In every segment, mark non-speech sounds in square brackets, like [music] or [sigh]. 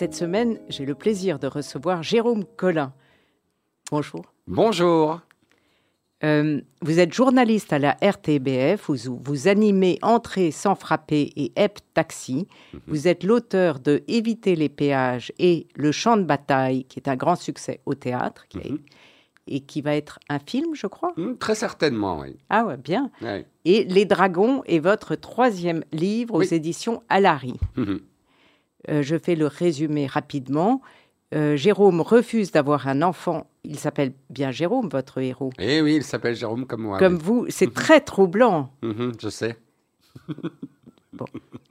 Cette semaine, j'ai le plaisir de recevoir Jérôme Collin. Bonjour. Bonjour. Euh, vous êtes journaliste à la RTBF, vous, vous animez Entrée sans frapper et EP Taxi. Mhm. Vous êtes l'auteur de Éviter les péages et Le champ de bataille, qui est un grand succès au théâtre mhm. et qui va être un film, je crois. Mhm, très certainement, oui. Ah ouais, bien. Et Les Dragons est votre troisième livre aux éditions Alary. Euh, je fais le résumé rapidement. Euh, Jérôme refuse d'avoir un enfant. Il s'appelle bien Jérôme, votre héros. Eh oui, il s'appelle Jérôme comme moi. Comme vous. C'est [laughs] très troublant. Mhm, je sais. [laughs] bon,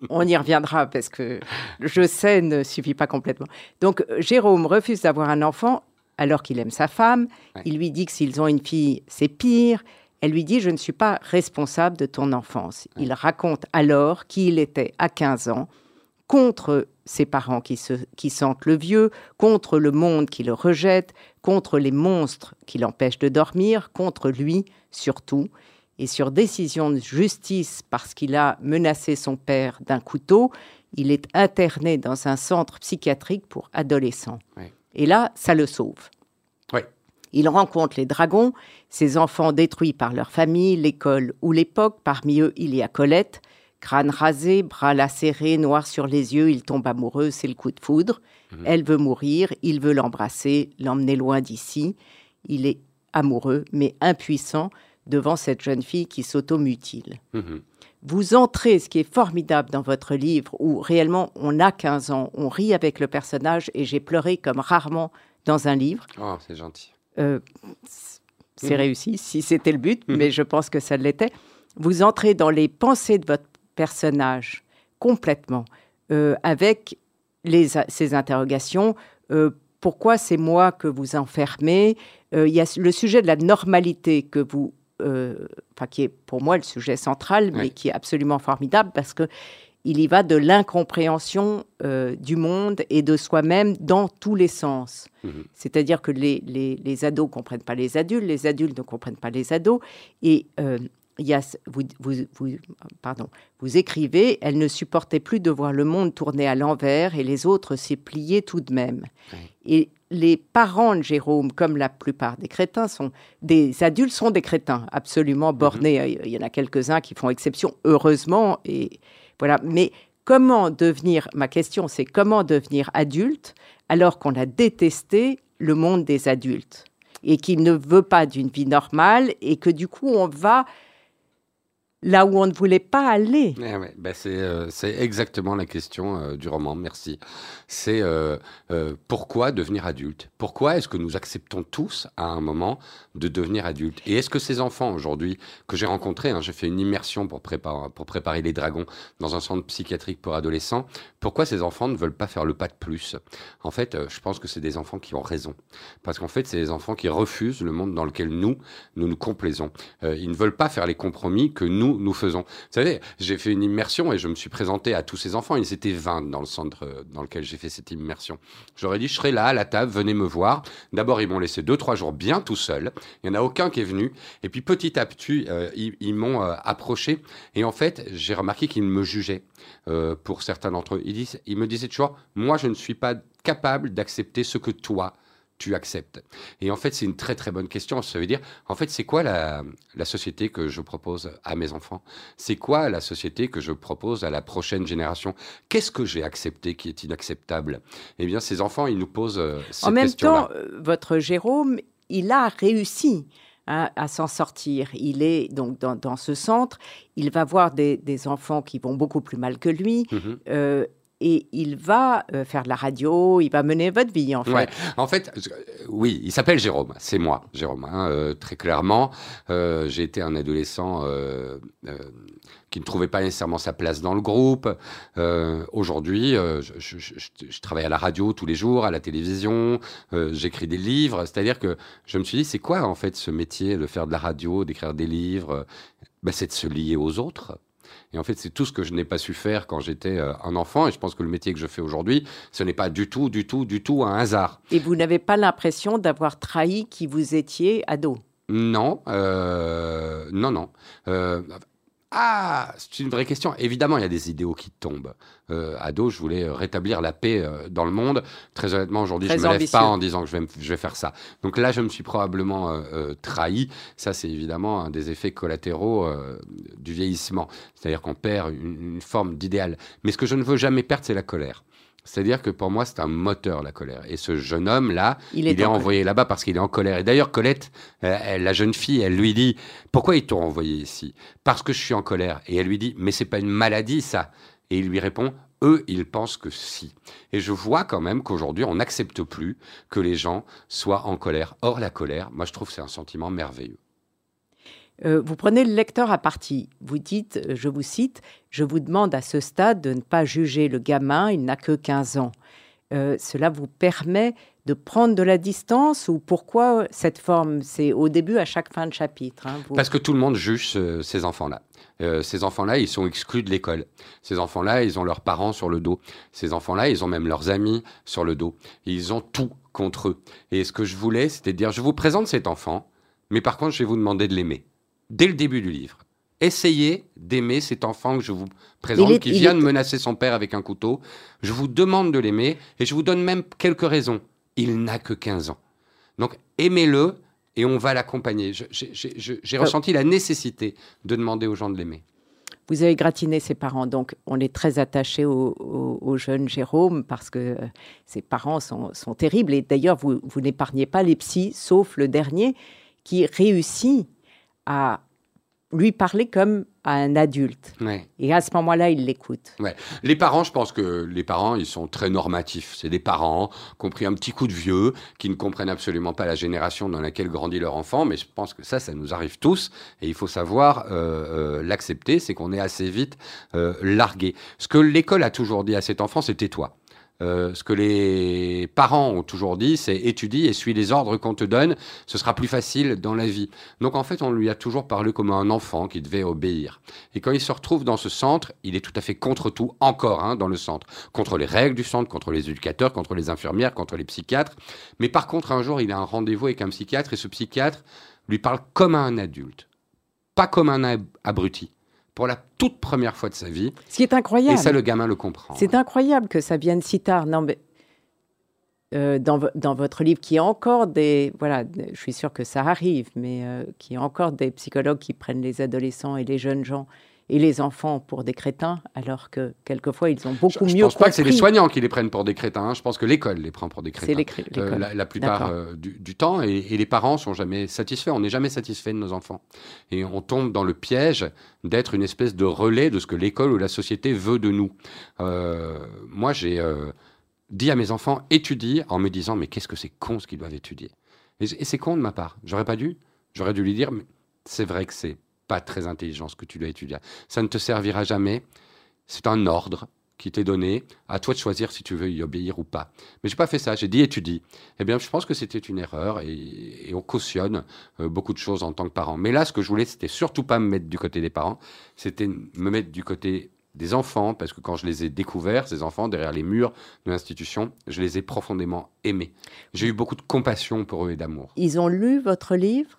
on y reviendra parce que je sais ne suffit pas complètement. Donc, Jérôme refuse d'avoir un enfant alors qu'il aime sa femme. Il lui dit que s'ils ont une fille, c'est pire. Elle lui dit Je ne suis pas responsable de ton enfance. Il raconte alors qui il était à 15 ans contre ses parents qui, se, qui sentent le vieux, contre le monde qui le rejette, contre les monstres qui l'empêchent de dormir, contre lui surtout, et sur décision de justice parce qu'il a menacé son père d'un couteau, il est interné dans un centre psychiatrique pour adolescents. Et là, ça le sauve. Il rencontre les dragons, ces enfants détruits par leur famille, l'école ou l'époque. Parmi eux, il y a Colette, Crâne rasé, bras lacérés, noir sur les yeux, il tombe amoureux, c'est le coup de foudre. Mhm. Elle veut mourir, il veut l'embrasser, l'emmener loin d'ici. Il est amoureux, mais impuissant devant cette jeune fille qui s'automutile. Mhm. Vous entrez, ce qui est formidable dans votre livre, où réellement on a 15 ans, on rit avec le personnage et j'ai pleuré comme rarement dans un livre. Oh, c'est gentil. Euh, c'est mhm. réussi, si c'était le but, mais je pense que ça l'était. Vous entrez dans les pensées de votre personnage complètement, euh, avec les, ces interrogations. Euh, pourquoi c'est moi que vous enfermez euh, Il y a le sujet de la normalité que vous, enfin, qui est pour moi le sujet central, mais qui est absolument formidable parce que il y va de l'incompréhension du monde et de soi-même dans tous les sens. Mmh C'est-à-dire que les, les, les ados ne comprennent pas les adultes, les adultes ne comprennent pas les ados. Et vous, vous, pardon, vous écrivez, elle ne supportait plus de voir le monde tourner à l'envers et les autres s'y plier tout de même. Et les parents de Jérôme, comme la plupart des crétins, sont des adultes, sont des crétins absolument bornés. Mhm. Il y en a quelques-uns qui font exception, heureusement. Et voilà. Mais comment devenir Ma question, c'est comment devenir adulte alors qu'on a détesté le monde des adultes et qu'il ne veut pas d'une vie normale et que du coup on va là où on ne voulait pas aller. Eh ben, euh, c'est, exactement la question euh, du roman, merci. C'est euh, pourquoi devenir adulte? Pourquoi est-ce que nous acceptons tous à un moment de devenir adulte Et est-ce que ces enfants aujourd'hui que j'ai rencontrés, hein, j'ai fait une immersion pour préparer, les dragons dans un centre psychiatrique pour adolescents, pourquoi ces enfants ne veulent pas faire le pas de plus? En fait, je pense que c'est des enfants qui ont raison. Parce qu'en fait, c'est des enfants qui refusent le monde dans lequel nous nous complaisons. ils ne veulent pas faire les compromis que nous, nous, faisons. Vous savez, j'ai fait une immersion et je me suis présenté à tous ces enfants. Ils étaient 20 dans le centre euh, dans lequel j'ai fait cette immersion. J'aurais dit, je serai là à la table, venez me voir. D'abord, ils m'ont laissé deux, trois jours bien tout seul. Il n'y en a aucun qui est venu. Et puis petit à petit, euh, ils, m'ont euh, approché. Et en fait, j'ai remarqué qu'ils me jugeaient pour certains d'entre eux. Ils, ils me disaient toujours, moi, je ne suis pas capable d'accepter ce que toi, tu acceptes Et en fait, c'est une très très bonne question. Ça veut dire, en fait, c'est quoi la, société que je propose à mes enfants? C'est quoi la société que je propose à la prochaine génération? Qu'est-ce que j'ai accepté qui est inacceptable? Eh bien, ces enfants, ils nous posent euh, cette En même temps, euh, votre Jérôme, il a réussi. Hein, à s'en sortir. Il est donc dans, ce centre, il va voir des, enfants qui vont beaucoup plus mal que lui. Mm-hmm. Euh, et il va euh, faire de la radio, il va mener votre vie en fait. En fait, euh, oui, il s'appelle Jérôme, c'est moi, Jérôme, hein, euh, très clairement. J'ai été un adolescent qui ne trouvait pas nécessairement sa place dans le groupe. Aujourd'hui, je, travaille à la radio tous les jours, à la télévision, j'écris des livres. C'est-à-dire que je me suis dit, c'est quoi en fait ce métier de faire de la radio, d'écrire des livres? Ben, C'est de se lier aux autres. Et en fait, c'est tout ce que je n'ai pas su faire quand j'étais euh, un enfant. Et je pense que le métier que je fais aujourd'hui, ce n'est pas du tout, du tout, du tout un hasard. Et vous n'avez pas l'impression d'avoir trahi qui vous étiez ado? Non, euh, non, non. Euh, ah, c'est une vraie question. Évidemment, il y a des idéaux qui tombent. Euh, ado, je voulais rétablir la paix euh, dans le monde. Très honnêtement, aujourd'hui, je Très me lève pas en disant que je vais, je vais faire ça. Donc là, je me suis probablement euh, euh, trahi. Ça, c'est évidemment un des effets collatéraux euh, du vieillissement. C'est-à-dire qu'on perd une, une forme d'idéal. Mais ce que je ne veux jamais perdre, c'est la colère. C'est-à-dire que pour moi, c'est un moteur, la colère. Et ce jeune homme-là, Il il est est, en envoyé là-bas parce qu'il est en colère. Et d'ailleurs, Colette, euh, elle- la jeune fille, elle lui dit Pourquoi ils t'ont envoyé ici? Parce que je suis en colère. Et elle lui dit Mais c'est pas une maladie, ça. Et il lui répond Eux, ils pensent que si. Et je vois quand même qu'aujourd'hui, on n'accepte plus que les gens soient en colère. Or, la colère, moi, je trouve que c'est un sentiment merveilleux. Euh, vous prenez le lecteur à partie. Vous dites, euh, je vous cite, je vous demande à ce stade de ne pas juger le gamin, il n'a que 15 ans. Euh, cela vous permet de prendre de la distance ou pourquoi cette forme? C'est au début, à chaque fin de chapitre. hein, Parce que tout le monde juge ce- ces enfants-là. Ces enfants-là, ils sont exclus de l'école. Ces enfants-là, ils ont leurs parents sur le dos. Ces enfants-là, ils ont même leurs amis sur le dos. Ils ont tout contre eux. Et ce que je voulais, c'était dire, je vous présente cet enfant, mais par contre, je vais vous demander de l'aimer. Dès le début du livre. Essayez d'aimer cet enfant que je vous présente, est- qui vient est- de menacer son père avec un couteau. Je vous demande de l'aimer et je vous donne même quelques raisons. Il n'a que 15 ans. Donc, aimez-le et on va l'accompagner. J'ai Euh. ressenti la nécessité de demander aux gens de l'aimer. Vous avez gratiné ses parents, donc on est très attaché au, au- au jeune Jérôme parce que euh, ses parents sont, sont terribles. Et d'ailleurs, vous, vous n'épargnez pas les psys, sauf le dernier qui réussit à lui parler comme à un adulte. Ouais. Et à ce moment-là, il l'écoute. Les parents, je pense que les parents, ils sont très normatifs. C'est des parents qui ont pris un petit coup de vieux, qui ne comprennent absolument pas la génération dans laquelle grandit leur enfant. Mais je pense que ça, ça nous arrive tous. Et il faut savoir euh, euh, l'accepter. C'est qu'on est assez vite euh, largué. Ce que l'école a toujours dit à cet enfant, c'est tais-toi. Euh, ce que les parents ont toujours dit, c'est étudie et suis les ordres qu'on te donne, ce sera plus facile dans la vie. Donc en fait, on lui a toujours parlé comme un enfant qui devait obéir. Et quand il se retrouve dans ce centre, il est tout à fait contre tout, encore hein, dans le centre. Contre les règles du centre, contre les éducateurs, contre les infirmières, contre les psychiatres. Mais par contre, un jour, il a un rendez-vous avec un psychiatre et ce psychiatre lui parle comme à un adulte, pas comme un ab- abruti. Pour la toute première fois de sa vie. Ce qui est incroyable. Et ça, le gamin le comprend. C'est incroyable que ça vienne si tard. Non, mais euh, dans, vo- dans votre livre, qui a encore des. Voilà, je suis sûre que ça arrive, mais euh, qui a encore des psychologues qui prennent les adolescents et les jeunes gens et les enfants pour des crétins, alors que quelquefois ils ont beaucoup Je mieux pense pas que c'est les soignants qui les prennent pour des crétins. hein. Je pense que l'école les prend pour des crétins. C'est Euh, la, la plupart euh, du, du temps et, et les parents sont jamais satisfaits. On n'est jamais satisfait de nos enfants et on tombe dans le piège d'être une espèce de relais de ce que l'école ou la société veut de nous. Euh, moi, j'ai euh, dit à mes enfants étudie en me disant mais qu'est-ce que c'est con ce qu'ils doivent étudier. Et, et c'est con de ma part. J'aurais pas dû. J'aurais dû lui dire mais c'est vrai que c'est pas très intelligent ce que tu dois étudier. Ça ne te servira jamais. C'est un ordre qui t'est donné, à toi de choisir si tu veux y obéir ou pas. Mais j'ai pas fait ça, j'ai dit étudie. Eh bien, je pense que c'était une erreur et, on cautionne euh, beaucoup de choses en tant que parent. Mais là, ce que je voulais, c'était surtout pas me mettre du côté des parents, c'était me mettre du côté des enfants, parce que quand je les ai découverts, ces enfants, derrière les murs de l'institution, je les ai profondément aimés. J'ai eu beaucoup de compassion pour eux et d'amour. Ils ont lu votre livre,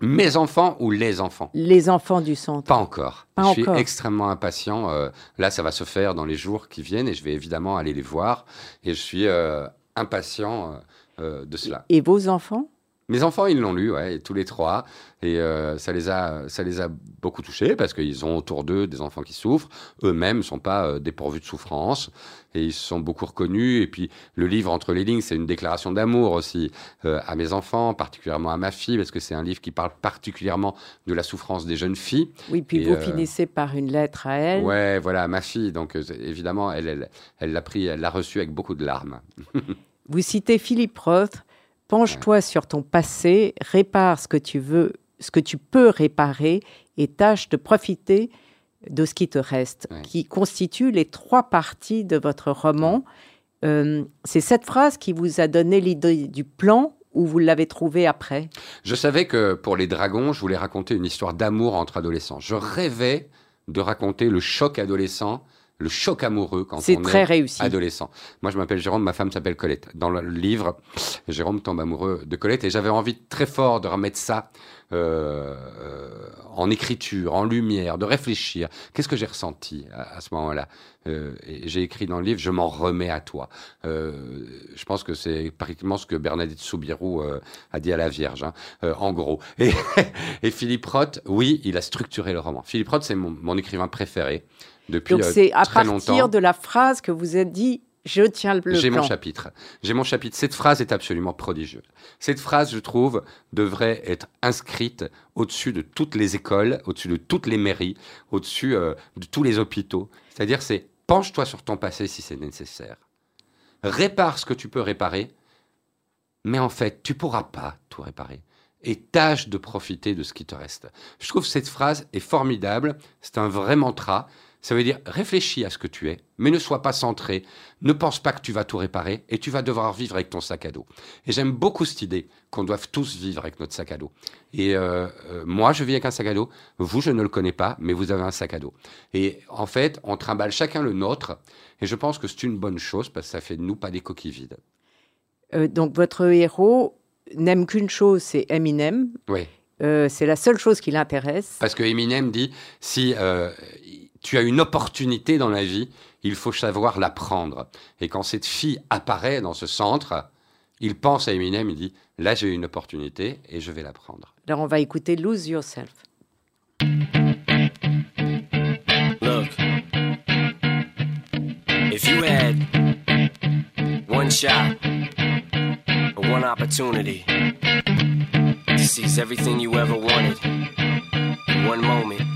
Mes enfants ou les enfants Les enfants du centre. Pas encore. Pas je suis encore. extrêmement impatient. Euh, là, ça va se faire dans les jours qui viennent et je vais évidemment aller les voir. Et je suis euh, impatient euh, euh, de cela. Et vos enfants? Mes enfants, ils l'ont lu, ouais, tous les trois, et euh, ça les a, ça les a beaucoup touchés parce qu'ils ont autour d'eux des enfants qui souffrent. Eux-mêmes ne sont pas euh, dépourvus de souffrance et ils se sont beaucoup reconnus. Et puis le livre entre les lignes, c'est une déclaration d'amour aussi euh, à mes enfants, particulièrement à ma fille, parce que c'est un livre qui parle particulièrement de la souffrance des jeunes filles. Oui, puis vous finissez par une lettre à elle. Ouais, voilà, à ma fille. Donc évidemment, elle, elle, elle l'a pris, elle l'a reçu avec beaucoup de larmes. [laughs] vous citez Philippe Roth Penche-toi sur ton passé, répare ce que tu veux, ce que tu peux réparer et tâche de profiter de ce qui te reste, qui constitue les trois parties de votre roman. Euh, c'est cette phrase qui vous a donné l'idée du plan ou vous l'avez trouvé après? Je savais que pour les dragons, je voulais raconter une histoire d'amour entre adolescents. Je rêvais de raconter le choc adolescent le choc amoureux quand on très est réussi. adolescent. Moi, je m'appelle Jérôme, ma femme s'appelle Colette. Dans le livre, Jérôme tombe amoureux de Colette et j'avais envie très fort de remettre ça euh, euh, en écriture, en lumière, de réfléchir. Qu'est-ce que j'ai ressenti à, ce moment-là? Euh, J'ai écrit dans le livre, je m'en remets à toi. je pense que c'est pratiquement ce que Bernadette Soubirou a dit à la Vierge, hein, en gros. Et, [laughs] et, Philippe Roth, oui, il a structuré le roman. Philippe Roth, c'est mon, mon écrivain préféré. Depuis Donc c'est à partir de la phrase que vous êtes dit je tiens le, J'ai mon chapitre. J'ai mon chapitre. Cette phrase est absolument prodigieuse. Cette phrase, je trouve, devrait être inscrite au-dessus de toutes les écoles, au-dessus de toutes les mairies, au-dessus euh, de tous les hôpitaux. C'est-à-dire, c'est penche-toi sur ton passé si c'est nécessaire. Répare ce que tu peux réparer, mais en fait, tu pourras pas tout réparer. Et tâche de profiter de ce qui te reste. Je trouve que cette phrase est formidable. C'est un vrai mantra. Ça veut dire réfléchis à ce que tu es, mais ne sois pas centré. Ne pense pas que tu vas tout réparer et tu vas devoir vivre avec ton sac à dos. Et j'aime beaucoup cette idée qu'on doive tous vivre avec notre sac à dos. Et euh, euh, moi, je vis avec un sac à dos. Vous, je ne le connais pas, mais vous avez un sac à dos. Et en fait, on trimballe chacun le nôtre. Et je pense que c'est une bonne chose parce que ça fait de nous pas des coquilles vides. Euh, donc votre héros n'aime qu'une chose, c'est Eminem. Oui. c'est la seule chose qui l'intéresse. Parce que Eminem dit si tu as une opportunité dans la vie, il faut savoir la prendre. Et quand cette fille apparaît dans ce centre, il pense à Eminem, il dit, là j'ai une opportunité et je vais la prendre. Alors on va écouter Lose Yourself. Look, if you had one shot, one opportunity to seize everything you ever wanted, one moment.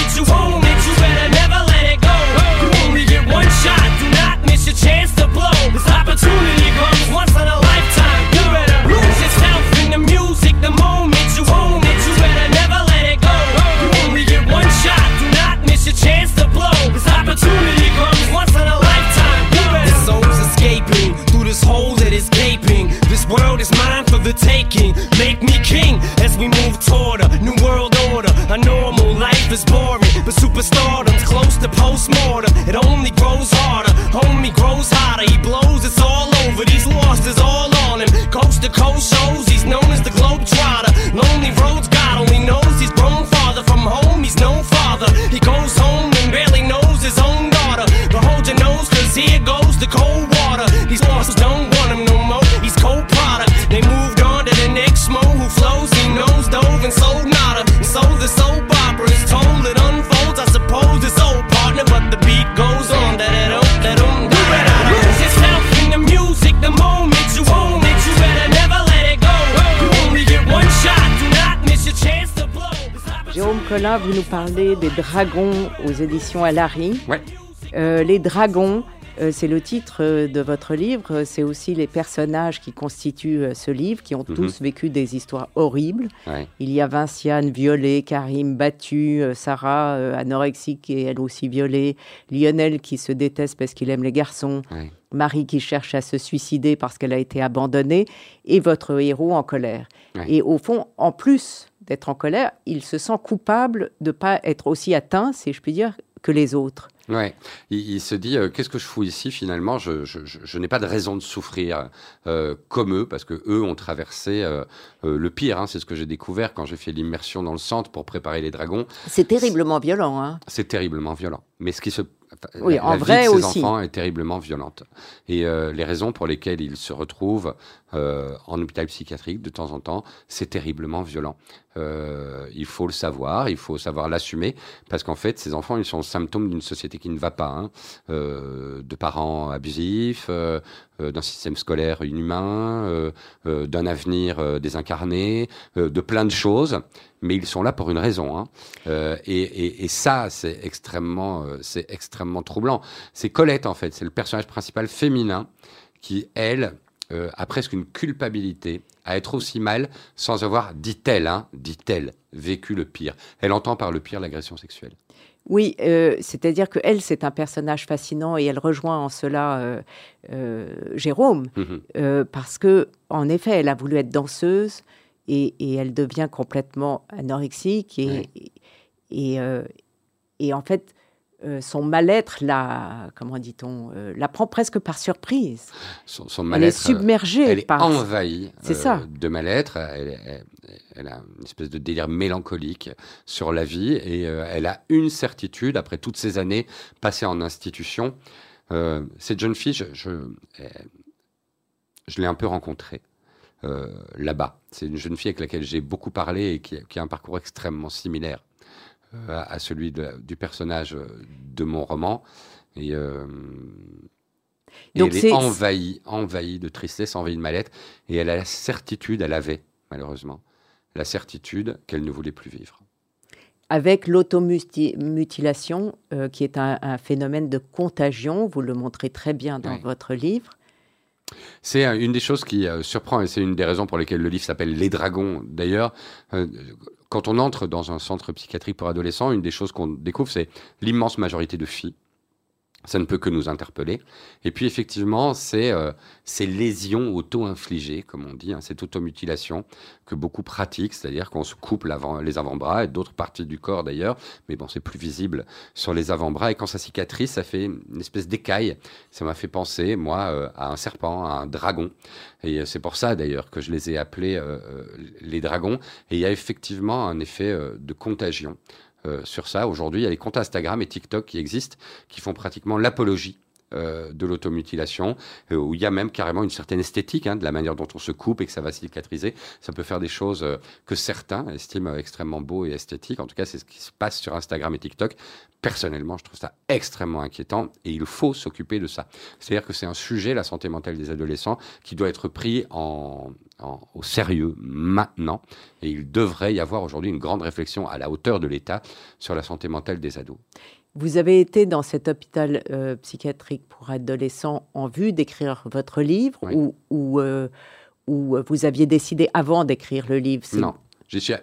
Collin, vous nous parlez des dragons aux éditions Alary. Ouais. Euh, les dragons, euh, c'est le titre euh, de votre livre. C'est aussi les personnages qui constituent ce livre, qui ont Mhm. tous vécu des histoires horribles. Ouais. Il y a Vinciane violée, Karim battu, euh, Sarah euh, anorexique et elle aussi violée, Lionel qui se déteste parce qu'il aime les garçons, Ouais. Marie qui cherche à se suicider parce qu'elle a été abandonnée, et votre héros en colère. Ouais. Et au fond, en plus d'être en colère, il se sent coupable de ne pas être aussi atteint, si je puis dire, que les autres. Ouais, il, il se dit euh, qu'est-ce que je fous ici finalement? Je, je, je- je n'ai pas de raison de souffrir euh, comme eux parce que eux ont traversé euh, euh, le pire. hein, c'est ce que j'ai découvert quand j'ai fait l'immersion dans le centre pour préparer les dragons. C'est terriblement violent. Hein C'est terriblement violent. Mais ce qui se Oui, la, en la vrai vie de ces aussi. enfants est terriblement violente. Et euh, les raisons pour lesquelles ils se retrouvent euh, en hôpital psychiatrique de temps en temps, c'est terriblement violent. Euh, il faut le savoir, il faut savoir l'assumer, parce qu'en fait, ces enfants, ils sont symptômes d'une société qui ne va pas, hein. De parents abusifs, d'un système scolaire inhumain, d'un avenir désincarné, de plein de choses, mais ils sont là pour une raison. hein. Euh, et, et- et ça, c'est extrêmement, euh, c'est extrêmement troublant. C'est Colette, en fait, c'est le personnage principal féminin qui, elle, euh, a presque une culpabilité à être aussi mal sans avoir, dit-elle, hein, dit-elle, vécu le pire. Elle entend par le pire l'agression sexuelle. Oui, euh, c'est-à-dire qu'elle, c'est un personnage fascinant et elle rejoint en cela euh, euh, Jérôme, euh, parce que en effet, elle a voulu être danseuse et, et elle devient complètement anorexique et, Ouais. et, euh, et en fait, euh, son mal-être la, comment dit-on, euh, la prend presque par surprise. Son, son Elle est submergée elle est par. envahie C'est ça. de mal-être. Elle, elle- elle a une espèce de délire mélancolique sur la vie et elle a une certitude après toutes ces années passées en institution. Cette jeune fille, je, je, l'ai un peu rencontrée là-bas. C'est une jeune fille avec laquelle j'ai beaucoup parlé et qui, qui a un parcours extrêmement similaire euh, à, à celui de- du personnage euh, de mon roman. Et, euh, et Donc elle est envahie, envahie de tristesse, envahie de mal-être. Et elle a la certitude, elle avait, malheureusement, la certitude qu'elle ne voulait plus vivre. avec l'automutilation, euh, qui est un, un phénomène de contagion. Vous le montrez très bien dans Oui. votre livre. C'est euh, une des choses qui euh, surprend et c'est une des raisons pour lesquelles le livre s'appelle Les Dragons. D'ailleurs, euh, quand on entre dans un centre psychiatrique pour adolescents, une des choses qu'on découvre, c'est l'immense majorité de filles. Ça ne peut que nous interpeller. Et puis effectivement, c'est euh, ces lésions auto-infligées, comme on dit, hein, cette automutilation que beaucoup pratiquent, c'est-à-dire qu'on se coupe les avant-bras et d'autres parties du corps d'ailleurs, mais bon, c'est plus visible sur les avant-bras. Et quand ça cicatrise, ça fait une espèce d'écaille. Ça m'a fait penser, moi, euh, à un serpent, à un dragon. Et euh, c'est pour ça d'ailleurs que je les ai appelés euh, euh, les dragons. Et il y a effectivement un effet de contagion sur ça. Aujourd'hui, il y a les comptes Instagram et TikTok qui existent, qui font pratiquement l'apologie euh, de l'automutilation, euh, où il y a même carrément une certaine esthétique hein, de la manière dont on se coupe et que ça va cicatriser. Ça peut faire des choses euh, que certains estiment extrêmement beaux et esthétiques. En tout cas, c'est ce qui se passe sur Instagram et TikTok. Personnellement, je trouve ça extrêmement inquiétant et il faut s'occuper de ça. C'est-à-dire que c'est un sujet, la santé mentale des adolescents, qui doit être pris en- au sérieux maintenant. Et il devrait y avoir aujourd'hui une grande réflexion à la hauteur de l'État sur la santé mentale des ados. Vous avez été dans cet hôpital euh, psychiatrique pour adolescents en vue d'écrire votre livre Oui. ou, ou, euh, ou vous aviez décidé avant d'écrire le livre Non.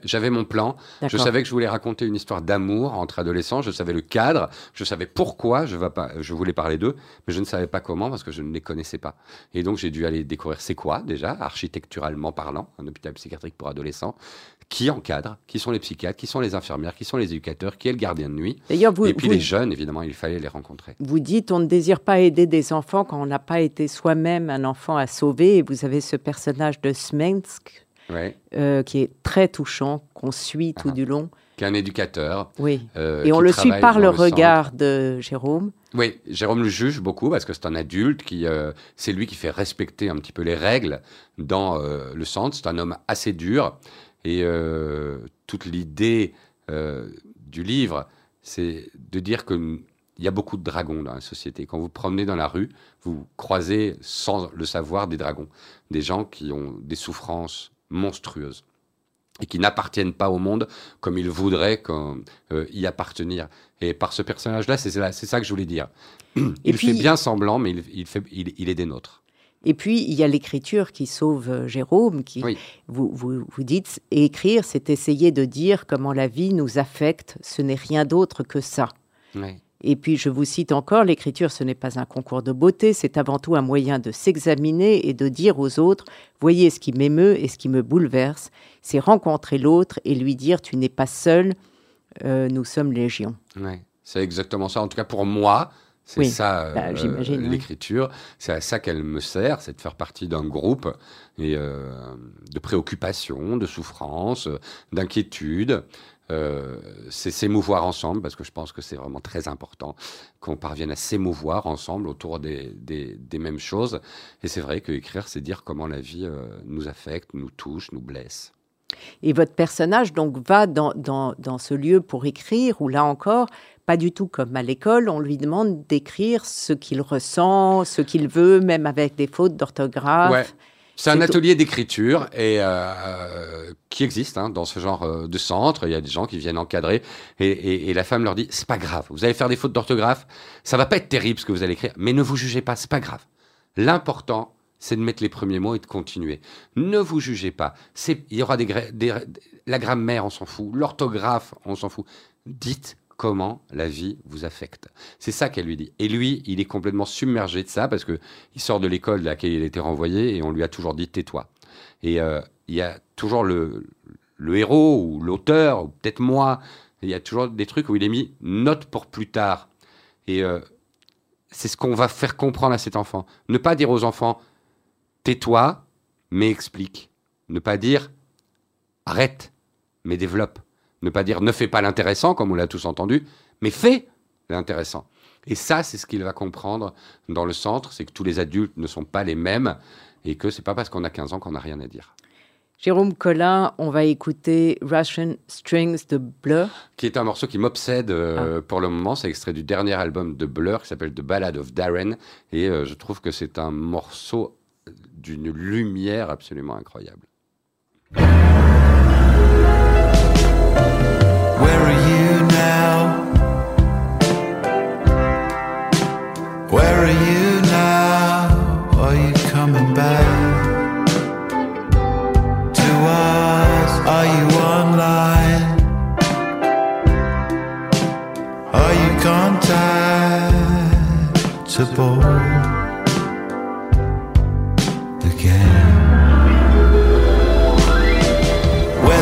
J'avais mon plan. Je savais que je voulais raconter une histoire d'amour entre adolescents. Je savais le cadre. Je savais pourquoi je, vais pas, je voulais parler d'eux, mais je ne savais pas comment parce que je ne les connaissais pas. Et donc j'ai dû aller découvrir c'est quoi déjà, architecturalement parlant, un hôpital psychiatrique pour adolescents, qui encadre, qui sont les psychiatres, qui sont les infirmières, qui sont les éducateurs, qui est le gardien de nuit. D'ailleurs, vous, Et puis vous, les jeunes, évidemment, il fallait les rencontrer. vous dites on ne désire pas aider des enfants quand on n'a pas été soi-même un enfant à sauver. Et vous avez ce personnage de Smensk Ouais. euh, qui est très touchant, qu'on suit tout Ah. du long. Qui est un éducateur. Oui. euh, Et on le suit par le centre. regard de Jérôme. Oui, Jérôme le juge beaucoup parce que c'est un adulte qui, euh, c'est lui qui fait respecter un petit peu les règles dans le centre. C'est un homme assez dur et euh, toute l'idée euh, du livre, c'est de dire que il y a beaucoup de dragons dans la société. Quand vous promenez dans la rue, vous croisez sans le savoir des dragons, des gens qui ont des souffrances monstrueuses. et qui n'appartiennent pas au monde comme il voudrait euh, y appartenir. Et par ce personnage-là, c'est ça que je voulais dire. il fait bien semblant, mais il, fait, il, est des nôtres. Et puis, il y a l'écriture qui sauve euh, Jérôme, qui vous, vous, vous, dites, écrire, c'est essayer de dire comment la vie nous affecte, ce n'est rien d'autre que ça. Et puis, je vous cite encore, l'écriture, ce n'est pas un concours de beauté, c'est avant tout un moyen de s'examiner et de dire aux autres, voyez ce qui m'émeut et ce qui me bouleverse, c'est rencontrer l'autre et lui dire, tu n'es pas seul, euh, nous sommes légion. C'est exactement ça. En tout cas, pour moi, c'est ça bah, euh, l'écriture. C'est à ça qu'elle me sert, c'est de faire partie d'un groupe et euh, de préoccupation, de souffrance, d'inquiétude. c'est s'émouvoir ensemble, parce que je pense que c'est vraiment très important qu'on parvienne à s'émouvoir ensemble autour des, des, mêmes choses. Et c'est vrai que écrire, c'est dire comment la vie nous affecte, nous touche, nous blesse. Et votre personnage donc va dans, dans, ce lieu pour écrire, ou là encore, pas du tout comme à l'école, on lui demande d'écrire ce qu'il ressent, ce qu'il veut, même avec des fautes d'orthographe. Ouais. C'est un atelier d'écriture et euh, qui existe hein, dans ce genre euh, de centre. Il y a des gens qui viennent encadrer et, et la femme leur dit c'est pas grave. Vous allez faire des fautes d'orthographe, ça va pas être terrible ce que vous allez écrire, mais ne vous jugez pas, c'est pas grave. L'important c'est de mettre les premiers mots et de continuer. Ne vous jugez pas. Il y aura des, la grammaire, on s'en fout. L'orthographe, on s'en fout. Dites comment la vie vous affecte. C'est ça qu'elle lui dit. Et lui, il est complètement submergé de ça parce que il sort de l'école de laquelle il a été renvoyé et on lui a toujours dit tais-toi. Et euh, il y a toujours le, le héros ou l'auteur ou peut-être moi. Il y a toujours des trucs où il est mis note pour plus tard. Et euh, c'est ce qu'on va faire comprendre à cet enfant. Ne pas dire aux enfants tais-toi, mais explique. Ne pas dire arrête, mais développe. Ne pas dire ne fais pas l'intéressant, comme on l'a tous entendu, mais fais l'intéressant. Et ça, c'est ce qu'il va comprendre dans le centre, c'est que tous les adultes ne sont pas les mêmes et que c'est pas parce qu'on a 15 ans qu'on n'a rien à dire. Jérôme Collin, on va écouter Russian Strings de Blur. Qui est un morceau qui m'obsède euh, ah. pour le moment. C'est extrait du dernier album de Blur qui s'appelle The Ballad of Darren. Et euh, je trouve que c'est un morceau d'une lumière absolument incroyable. Where are you now? Where are you now? Are you coming back to us? Are you online? Are you contactable?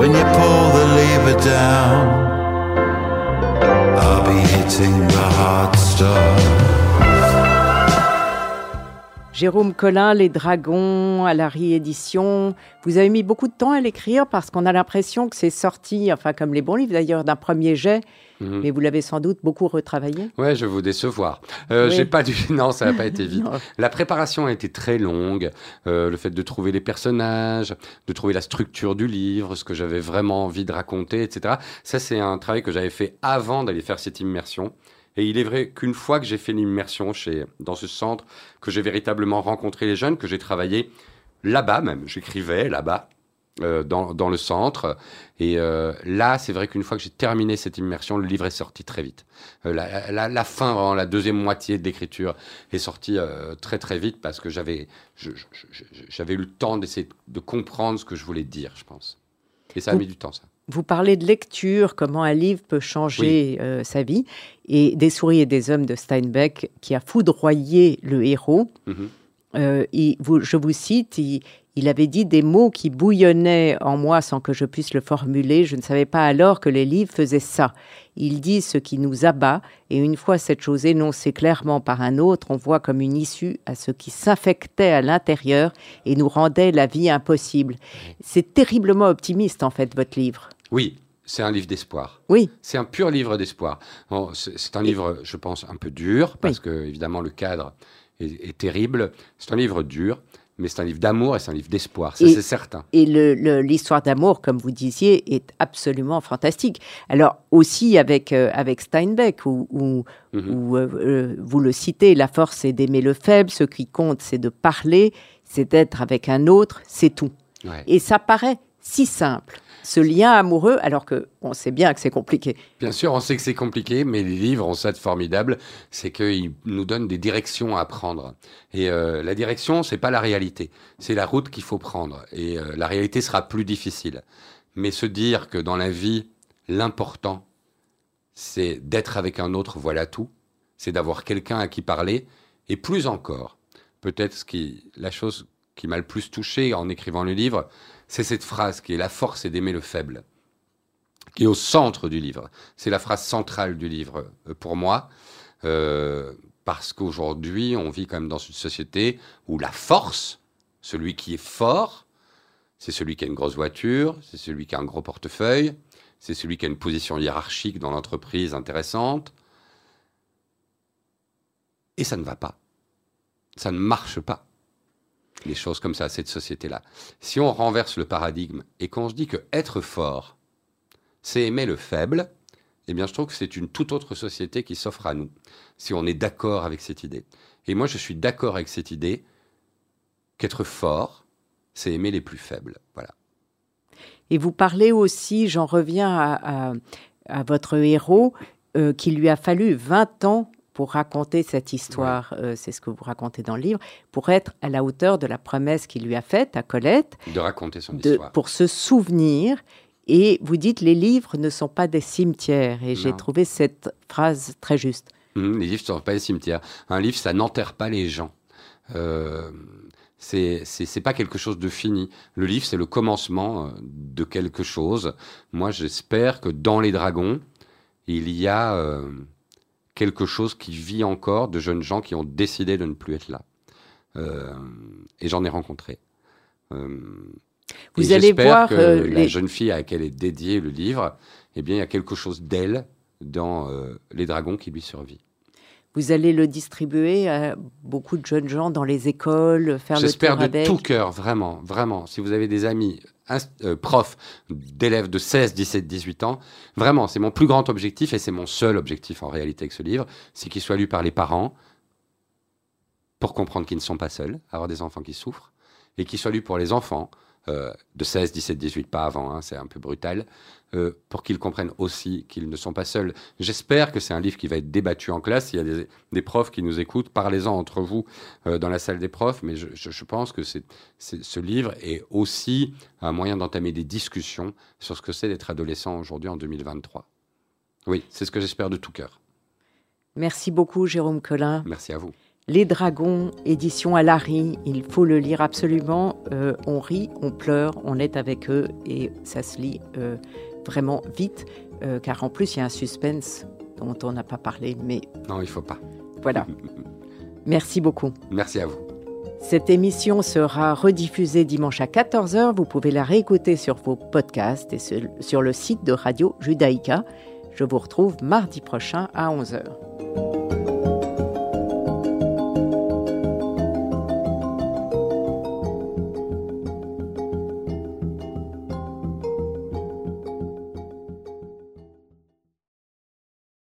When you pull the lever down, I'll be hitting the hard stuff. Jérôme Collin, Les Dragons, à la réédition. Vous avez mis beaucoup de temps à l'écrire parce qu'on a l'impression que c'est sorti, enfin comme les bons livres d'ailleurs, d'un premier jet. Mhm. Mais vous l'avez sans doute beaucoup retravaillé. Ouais, je vais vous décevoir. Euh, Oui. J'ai pas du. [laughs] Non, ça n'a pas été vite. [laughs] La préparation a été très longue. Euh, le fait de trouver les personnages, de trouver la structure du livre, ce que j'avais vraiment envie de raconter, etc. Ça, c'est un travail que j'avais fait avant d'aller faire cette immersion. Et il est vrai qu'une fois que j'ai fait l'immersion chez, dans ce centre, que j'ai véritablement rencontré les jeunes, que j'ai travaillé là-bas même, j'écrivais là-bas, euh, dans, dans le centre. Et euh, là, c'est vrai qu'une fois que j'ai terminé cette immersion, le livre est sorti très vite. Euh, la, la- la fin, vraiment, la deuxième moitié de l'écriture est sortie très très vite parce que j'avais j'avais eu le temps d'essayer de comprendre ce que je voulais dire, je pense. Et ça a mis du temps, ça. Vous parlez de lecture, comment un livre peut changer euh, sa vie. Et Des souris et des hommes de Steinbeck, qui a foudroyé le héros, Mhm. Euh, il- vous- je vous cite, il, il avait dit des mots qui bouillonnaient en moi sans que je puisse le formuler. Je ne savais pas alors que les livres faisaient ça. Il dit ce qui nous abat, et une fois cette chose énoncée clairement par un autre, on voit comme une issue à ce qui s'infectait à l'intérieur et nous rendait la vie impossible. C'est terriblement optimiste, en fait, votre livre. Oui, c'est un livre d'espoir. Oui, C'est un pur livre d'espoir. Bon, c'est un livre, je pense, un peu dur, parce que, évidemment, le cadre est, est terrible. C'est un livre dur, mais c'est un livre d'amour et c'est un livre d'espoir, ça c'est certain. Et l'histoire d'amour, comme vous disiez, est absolument fantastique. Alors aussi avec, euh, avec Steinbeck, où, où- Mhm. où, euh, euh, vous le citez, la force c'est d'aimer le faible, ce qui compte c'est de parler, c'est d'être avec un autre, c'est tout. Ouais. Et ça paraît si simple, ce lien amoureux, alors que on sait bien que c'est compliqué. Bien sûr, on sait que c'est compliqué, mais les livres ont ça de formidable, c'est qu'ils nous donnent des directions à prendre. Et euh, la direction, c'est pas la réalité, c'est la route qu'il faut prendre. Et euh, la réalité sera plus difficile. Mais se dire que dans la vie, l'important, c'est d'être avec un autre, voilà tout. C'est d'avoir quelqu'un à qui parler. Et plus encore, peut-être ce qui, la chose qui m'a le plus touché en écrivant le livre, c'est cette phrase qui est la force est d'aimer le faible qui est au centre du livre. C'est la phrase centrale du livre euh, pour moi, euh, parce qu'aujourd'hui, on vit quand même dans une société où la force, celui qui est fort, c'est celui qui a une grosse voiture, c'est celui qui a un gros portefeuille, c'est celui qui a une position hiérarchique dans l'entreprise intéressante. Et ça ne va pas. Ça ne marche pas. Les choses comme ça, cette société-là. Si on renverse le paradigme et qu'on se dit que être fort, c'est aimer le faible, eh bien, je trouve que c'est une toute autre société qui s'offre à nous, si on est d'accord avec cette idée. Et moi, je suis d'accord avec cette idée qu'être fort, c'est aimer les plus faibles. Voilà. Et vous parlez aussi, j'en reviens à, votre héros, euh, qu'il lui a fallu 20 ans pour raconter cette histoire, euh, c'est ce que vous racontez dans le livre, pour être à la hauteur de la promesse qu'il lui a faite à Colette, De raconter son de, histoire. pour se souvenir. Et vous dites, les livres ne sont pas des cimetières. Et j'ai trouvé cette phrase très juste. Hum, les livres ne sont pas des cimetières. Un livre, ça n'enterre pas les gens. Euh, c'est c'est c'est pas quelque chose de fini. Le livre, c'est le commencement euh, de quelque chose. Moi, j'espère que dans les dragons, il y a euh, quelque chose qui vit encore de jeunes gens qui ont décidé de ne plus être là. Euh, et j'en ai rencontré. Euh, Vous allez voir que euh, la jeune fille à laquelle est dédié le livre, eh bien, il y a quelque chose d'elle dans les dragons qui lui survit. Vous allez le distribuer à beaucoup de jeunes gens dans les écoles, faire le J'espère de avec. tout cœur, vraiment, vraiment. Si vous avez des amis inst- euh, profs d'élèves de 16, 17, 18 ans, vraiment, c'est mon plus grand objectif et c'est mon seul objectif en réalité avec ce livre, c'est qu'il soit lu par les parents pour comprendre qu'ils ne sont pas seuls, avoir des enfants qui souffrent, et qu'il soit lu pour les enfants euh, de 16, 17, 18, pas avant, hein, c'est un peu brutal, euh, pour qu'ils comprennent aussi qu'ils ne sont pas seuls. J'espère que c'est un livre qui va être débattu en classe. Il y a des, des profs qui nous écoutent, parlez-en entre vous euh, dans la salle des profs, mais je, je- je pense que c'est, ce livre est aussi un moyen d'entamer des discussions sur ce que c'est d'être adolescent aujourd'hui en 2023. Oui, c'est ce que j'espère de tout cœur. Merci beaucoup, Jérôme Collin. Merci à vous. Les Dragons, édition à Larry, il faut le lire absolument. Euh, on rit, on pleure, on est avec eux et ça se lit euh, vraiment vite, euh, car en plus il y a un suspense dont on n'a pas parlé, mais Non, il faut pas. voilà. [laughs] Merci beaucoup. Merci à vous. Cette émission sera rediffusée dimanche à 14h. Vous pouvez la réécouter sur vos podcasts et sur sur le site de Radio Judaïka. Je vous retrouve mardi prochain à 11h.